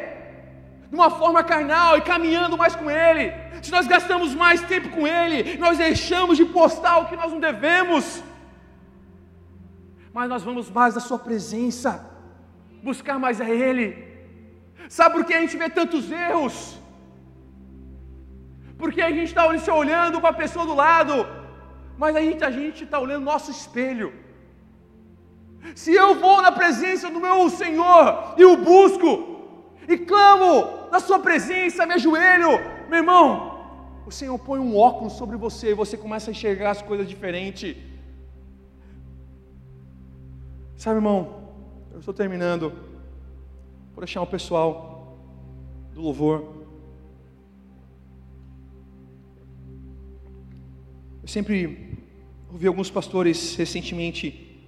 de uma forma carnal e caminhando mais com Ele. Se nós gastamos mais tempo com Ele, nós deixamos de postar o que nós não devemos mas nós vamos mais da Sua presença, buscar mais a Ele. Sabe por que a gente vê tantos erros? Porque a gente está olhando para a pessoa do lado, mas a gente está olhando nosso espelho. Se eu vou na presença do meu Senhor e o busco, e clamo na Sua presença, me ajoelho, meu irmão, o Senhor põe um óculos sobre você e você começa a enxergar as coisas diferentes. Sabe, irmão, eu estou terminando. Vou deixar o pessoal do louvor. Eu sempre ouvi alguns pastores recentemente,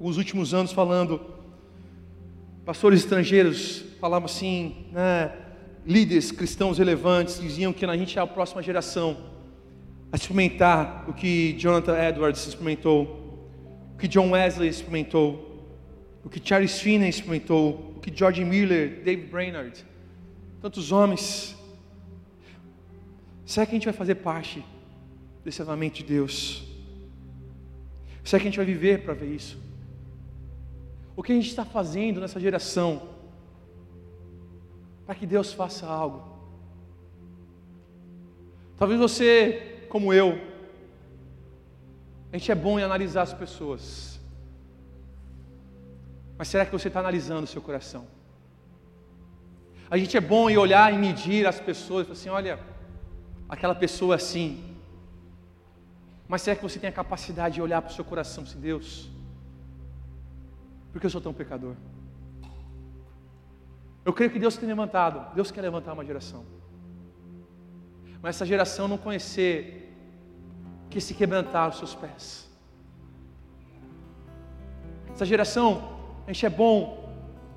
nos últimos anos, falando, pastores estrangeiros falavam assim, né, líderes cristãos relevantes diziam que a gente é a próxima geração a experimentar o que Jonathan Edwards experimentou que John Wesley experimentou, o que Charles Finney experimentou, o que George Miller, David Brainerd, tantos homens. Será que a gente vai fazer parte desse avamento de Deus? Será que a gente vai viver para ver isso? O que a gente está fazendo nessa geração para que Deus faça algo? Talvez você, como eu, a gente é bom em analisar as pessoas. Mas será que você está analisando o seu coração? A gente é bom em olhar e medir as pessoas assim: olha, aquela pessoa é assim. Mas será que você tem a capacidade de olhar para o seu coração, se Deus, porque eu sou tão pecador? Eu creio que Deus tem levantado, Deus quer levantar uma geração. Mas essa geração não conhecer que se quebrantar os seus pés. Essa geração, a gente é bom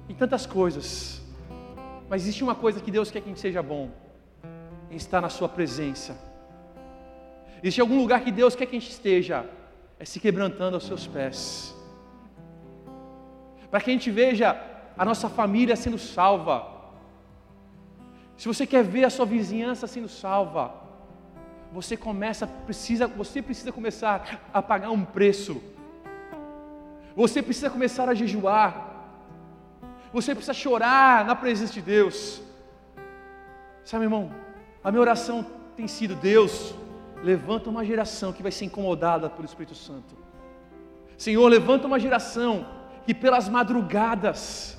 em tantas coisas, mas existe uma coisa que Deus quer que a gente seja bom, em estar na Sua presença. Existe algum lugar que Deus quer que a gente esteja, é se quebrantando aos seus pés, para que a gente veja a nossa família sendo salva. Se você quer ver a sua vizinhança sendo salva, você começa, precisa, você precisa começar a pagar um preço. Você precisa começar a jejuar. Você precisa chorar na presença de Deus. Sabe, irmão, a minha oração tem sido: Deus, levanta uma geração que vai ser incomodada pelo Espírito Santo. Senhor, levanta uma geração que pelas madrugadas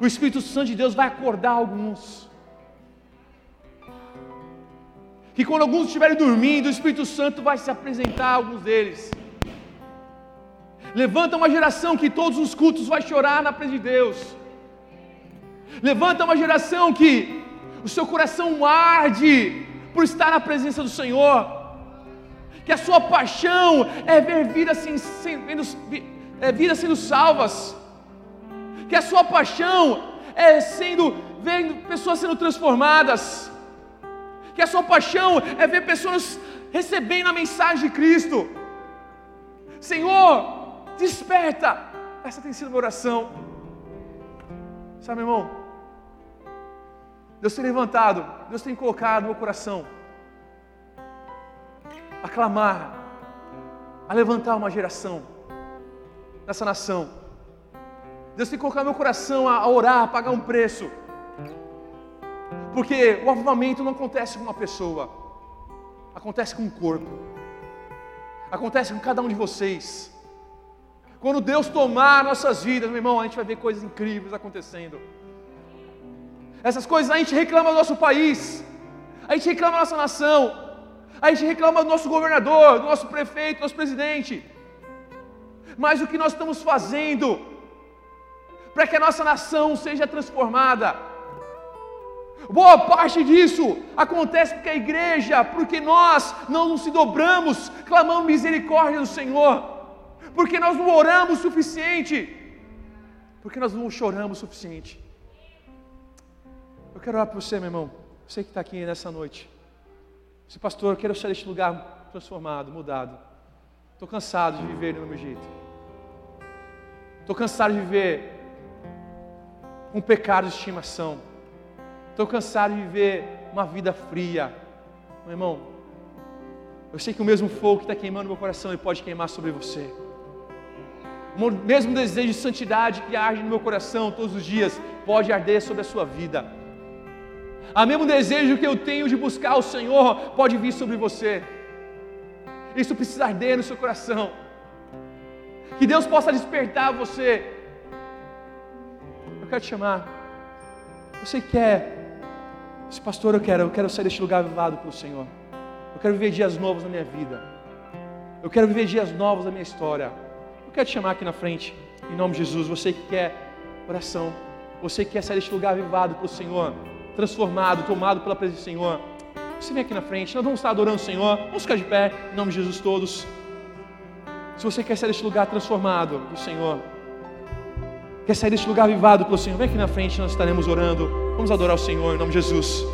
o Espírito Santo de Deus vai acordar alguns. Que quando alguns estiverem dormindo, o Espírito Santo vai se apresentar a alguns deles. Levanta uma geração que todos os cultos vai chorar na presença de Deus. Levanta uma geração que o seu coração arde por estar na presença do Senhor. Que a sua paixão é ver vidas sendo, é, vidas sendo salvas. Que a sua paixão é sendo vendo pessoas sendo transformadas. Que a sua paixão é ver pessoas recebendo a mensagem de Cristo. Senhor, desperta. Essa tem sido a minha oração. Sabe, irmão? Deus tem levantado, Deus tem colocado no meu coração a clamar, a levantar uma geração nessa nação. Deus tem colocado no meu coração a orar, a pagar um preço. Porque o avivamento não acontece com uma pessoa, acontece com um corpo, acontece com cada um de vocês. Quando Deus tomar nossas vidas, meu irmão, a gente vai ver coisas incríveis acontecendo. Essas coisas a gente reclama do nosso país, a gente reclama da nossa nação, a gente reclama do nosso governador, do nosso prefeito, do nosso presidente. Mas o que nós estamos fazendo para que a nossa nação seja transformada? Boa parte disso acontece porque a igreja, porque nós não nos dobramos, clamamos misericórdia do Senhor, porque nós não oramos o suficiente, porque nós não choramos o suficiente. Eu quero orar para você, meu irmão. Você que está aqui nessa noite. Você, pastor, eu quero sair deste lugar transformado, mudado. Estou cansado de viver do meu jeito. Estou cansado de viver um pecado de estimação. Estou cansado de viver uma vida fria. Meu irmão, eu sei que o mesmo fogo que está queimando meu coração, ele pode queimar sobre você. O mesmo desejo de santidade que arde no meu coração todos os dias, pode arder sobre a sua vida. O mesmo desejo que eu tenho de buscar o Senhor pode vir sobre você. Isso precisa arder no seu coração. Que Deus possa despertar você. Eu quero te chamar. Você quer, esse pastor, eu quero, eu quero sair deste lugar avivado pelo Senhor. Eu quero viver dias novos na minha vida. Eu quero viver dias novos na minha história. Eu quero te chamar aqui na frente, em nome de Jesus. Você que quer oração, você que quer sair deste lugar avivado pelo Senhor transformado, tomado pela presença do Senhor. Você vem aqui na frente, nós vamos estar adorando o Senhor. Vamos ficar de pé, em nome de Jesus todos. Se você quer sair deste lugar transformado do Senhor, quer sair deste lugar vivado pelo Senhor, vem aqui na frente, nós estaremos orando. Vamos adorar o Senhor em nome de Jesus.